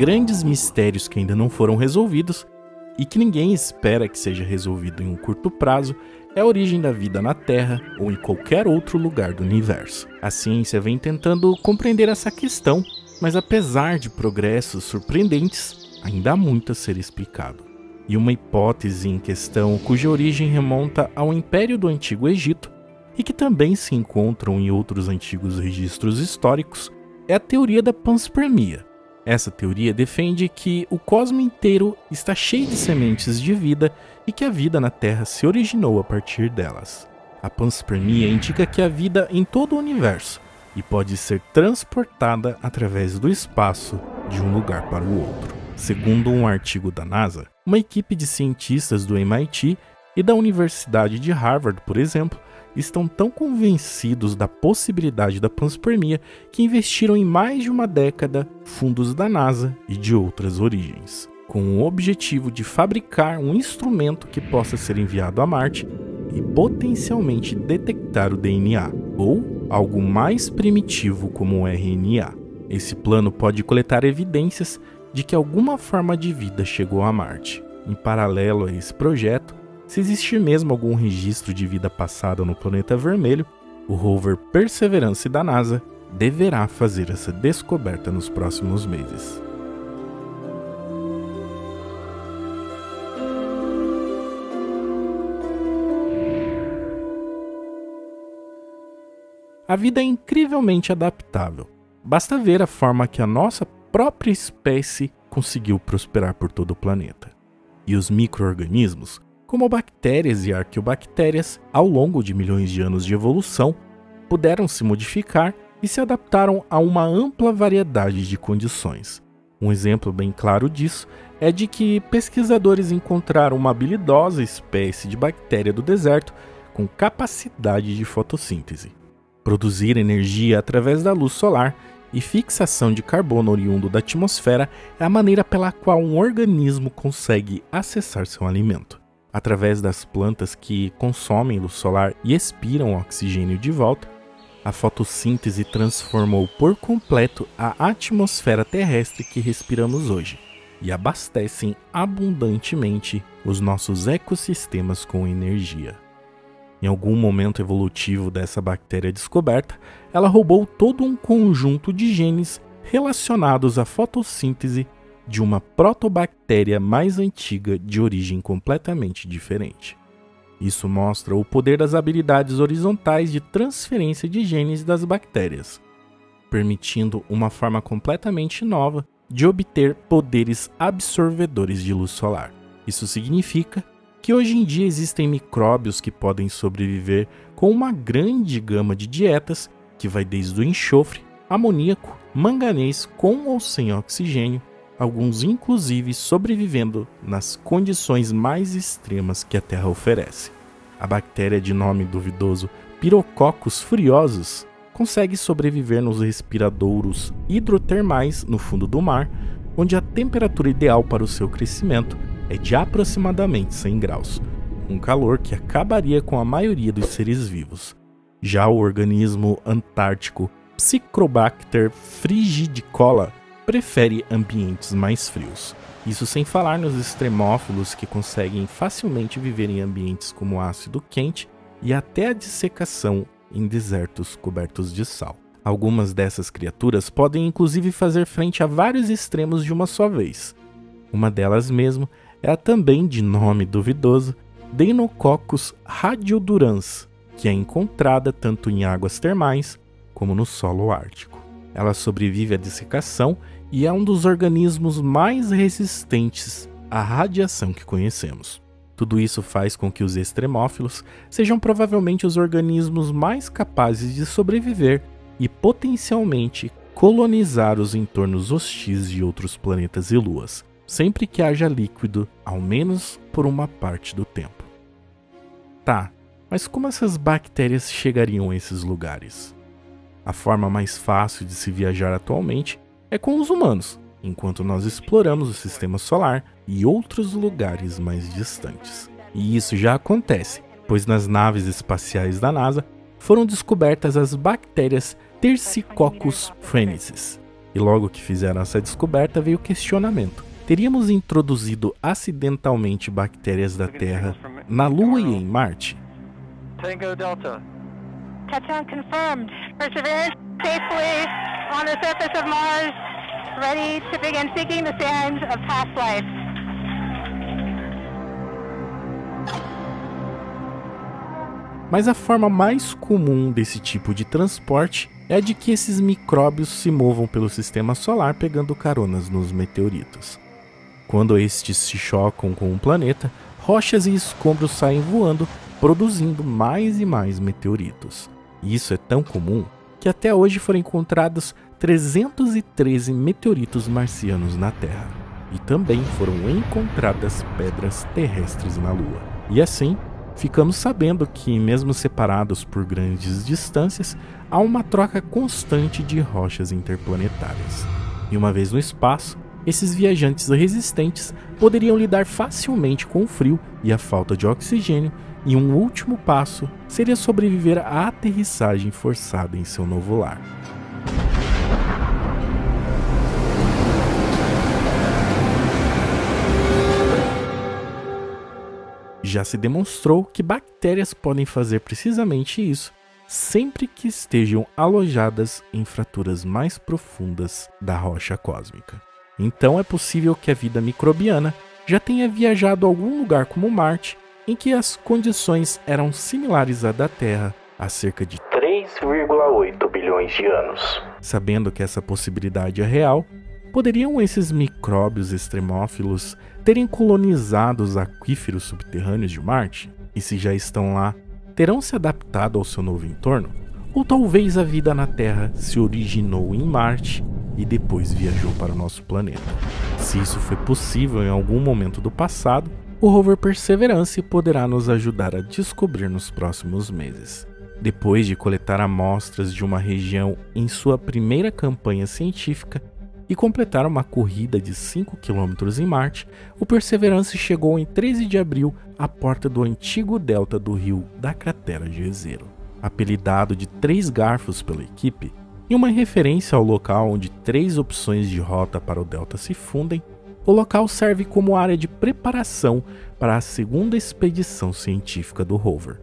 Grandes mistérios que ainda não foram resolvidos e que ninguém espera que seja resolvido em um curto prazo é a origem da vida na Terra ou em qualquer outro lugar do universo. A ciência vem tentando compreender essa questão, mas apesar de progressos surpreendentes, ainda há muito a ser explicado. E uma hipótese em questão cuja origem remonta ao Império do Antigo Egito e que também se encontram em outros antigos registros históricos é a teoria da panspermia. Essa teoria defende que o cosmos inteiro está cheio de sementes de vida e que a vida na Terra se originou a partir delas. A panspermia indica que a vida em todo o universo e pode ser transportada através do espaço de um lugar para o outro. Segundo um artigo da NASA, uma equipe de cientistas do MIT e da Universidade de Harvard, por exemplo, estão tão convencidos da possibilidade da panspermia que investiram em mais de uma década fundos da NASA e de outras origens, com o objetivo de fabricar um instrumento que possa ser enviado a Marte e potencialmente detectar o DNA, ou algo mais primitivo como o RNA. Esse plano pode coletar evidências de que alguma forma de vida chegou a Marte. Em paralelo a esse projeto, se existir mesmo algum registro de vida passada no planeta vermelho, o rover Perseverance da NASA deverá fazer essa descoberta nos próximos meses. A vida é incrivelmente adaptável. Basta ver a forma que a nossa própria espécie conseguiu prosperar por todo o planeta. E os microorganismos como bactérias e arqueobactérias, ao longo de milhões de anos de evolução, puderam se modificar e se adaptaram a uma ampla variedade de condições. Um exemplo bem claro disso é de que pesquisadores encontraram uma habilidosa espécie de bactéria do deserto com capacidade de fotossíntese. Produzir energia através da luz solar e fixação de carbono oriundo da atmosfera é a maneira pela qual um organismo consegue acessar seu alimento através das plantas que consomem luz solar e expiram oxigênio de volta, a fotossíntese transformou por completo a atmosfera terrestre que respiramos hoje e abastecem abundantemente os nossos ecossistemas com energia. Em algum momento evolutivo dessa bactéria descoberta, ela roubou todo um conjunto de genes relacionados à fotossíntese de uma protobactéria mais antiga de origem completamente diferente. Isso mostra o poder das habilidades horizontais de transferência de genes das bactérias, permitindo uma forma completamente nova de obter poderes absorvedores de luz solar. Isso significa que hoje em dia existem micróbios que podem sobreviver com uma grande gama de dietas que vai desde o enxofre, amoníaco, manganês com ou sem oxigênio, alguns inclusive sobrevivendo nas condições mais extremas que a Terra oferece. A bactéria de nome duvidoso Pirococcus furiosus consegue sobreviver nos respiradouros hidrotermais no fundo do mar, onde a temperatura ideal para o seu crescimento é de aproximadamente 100 graus, um calor que acabaria com a maioria dos seres vivos. Já o organismo antártico Psychrobacter frigidicola prefere ambientes mais frios. Isso sem falar nos extremófilos que conseguem facilmente viver em ambientes como ácido quente e até a dissecação em desertos cobertos de sal. Algumas dessas criaturas podem inclusive fazer frente a vários extremos de uma só vez. Uma delas mesmo é a também de nome duvidoso Deinococcus radiodurans, que é encontrada tanto em águas termais como no solo ártico. Ela sobrevive à dissecação e é um dos organismos mais resistentes à radiação que conhecemos. Tudo isso faz com que os extremófilos sejam provavelmente os organismos mais capazes de sobreviver e potencialmente colonizar os entornos hostis de outros planetas e luas, sempre que haja líquido, ao menos por uma parte do tempo. Tá, mas como essas bactérias chegariam a esses lugares? A forma mais fácil de se viajar atualmente é com os humanos, enquanto nós exploramos o sistema solar e outros lugares mais distantes. E isso já acontece, pois nas naves espaciais da NASA foram descobertas as bactérias Tercicoccus phrenesis, E logo que fizeram essa descoberta veio o questionamento: teríamos introduzido acidentalmente bactérias da Terra na Lua e em Marte? Tango Delta. Touchdown confirmed. Perseverance safely on the surface of Mars, ready to begin seeking the signs of past life. Mas a forma mais comum desse tipo de transporte é a de que esses micróbios se movam pelo sistema solar pegando caronas nos meteoritos. Quando estes se chocam com o planeta, rochas e escombros saem voando, produzindo mais e mais meteoritos. Isso é tão comum que até hoje foram encontrados 313 meteoritos marcianos na Terra. E também foram encontradas pedras terrestres na Lua. E assim, ficamos sabendo que, mesmo separados por grandes distâncias, há uma troca constante de rochas interplanetárias. E uma vez no espaço, esses viajantes resistentes poderiam lidar facilmente com o frio e a falta de oxigênio, e um último passo seria sobreviver à aterrissagem forçada em seu novo lar. Já se demonstrou que bactérias podem fazer precisamente isso sempre que estejam alojadas em fraturas mais profundas da rocha cósmica. Então é possível que a vida microbiana já tenha viajado a algum lugar como Marte, em que as condições eram similares à da Terra há cerca de 3,8 bilhões de anos. Sabendo que essa possibilidade é real, poderiam esses micróbios extremófilos terem colonizado os aquíferos subterrâneos de Marte? E se já estão lá, terão se adaptado ao seu novo entorno? Ou talvez a vida na Terra se originou em Marte e depois viajou para o nosso planeta? Se isso foi possível em algum momento do passado, o rover Perseverance poderá nos ajudar a descobrir nos próximos meses. Depois de coletar amostras de uma região em sua primeira campanha científica, e completar uma corrida de 5 km em Marte, o Perseverance chegou em 13 de abril à porta do antigo delta do rio da cratera Jezero. Apelidado de Três Garfos pela equipe, em uma referência ao local onde três opções de rota para o delta se fundem, o local serve como área de preparação para a segunda expedição científica do rover.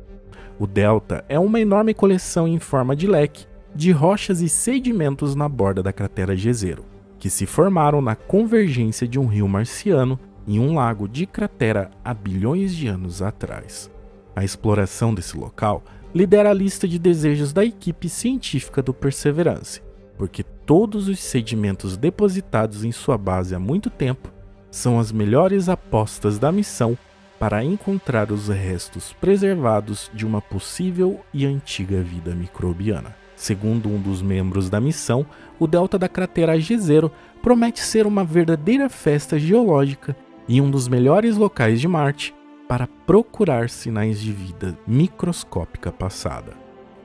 O delta é uma enorme coleção em forma de leque de rochas e sedimentos na borda da cratera Jezero que se formaram na convergência de um rio marciano em um lago de cratera há bilhões de anos atrás. A exploração desse local lidera a lista de desejos da equipe científica do Perseverance, porque todos os sedimentos depositados em sua base há muito tempo são as melhores apostas da missão para encontrar os restos preservados de uma possível e antiga vida microbiana. Segundo um dos membros da missão, o delta da cratera Jezero promete ser uma verdadeira festa geológica e um dos melhores locais de Marte para procurar sinais de vida microscópica passada.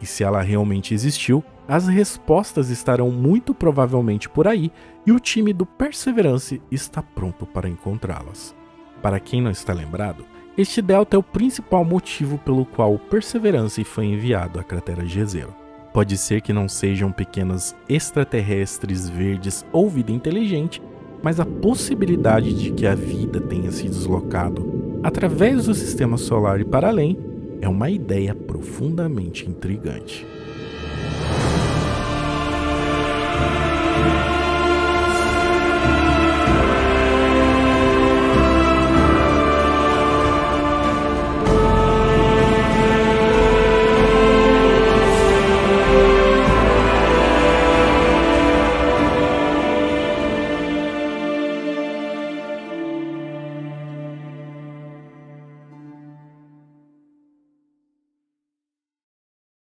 E se ela realmente existiu, as respostas estarão muito provavelmente por aí e o time do Perseverance está pronto para encontrá-las. Para quem não está lembrado, este delta é o principal motivo pelo qual o Perseverance foi enviado à cratera Jezero. Pode ser que não sejam pequenos extraterrestres verdes ou vida inteligente, mas a possibilidade de que a vida tenha se deslocado através do sistema solar e para além é uma ideia profundamente intrigante.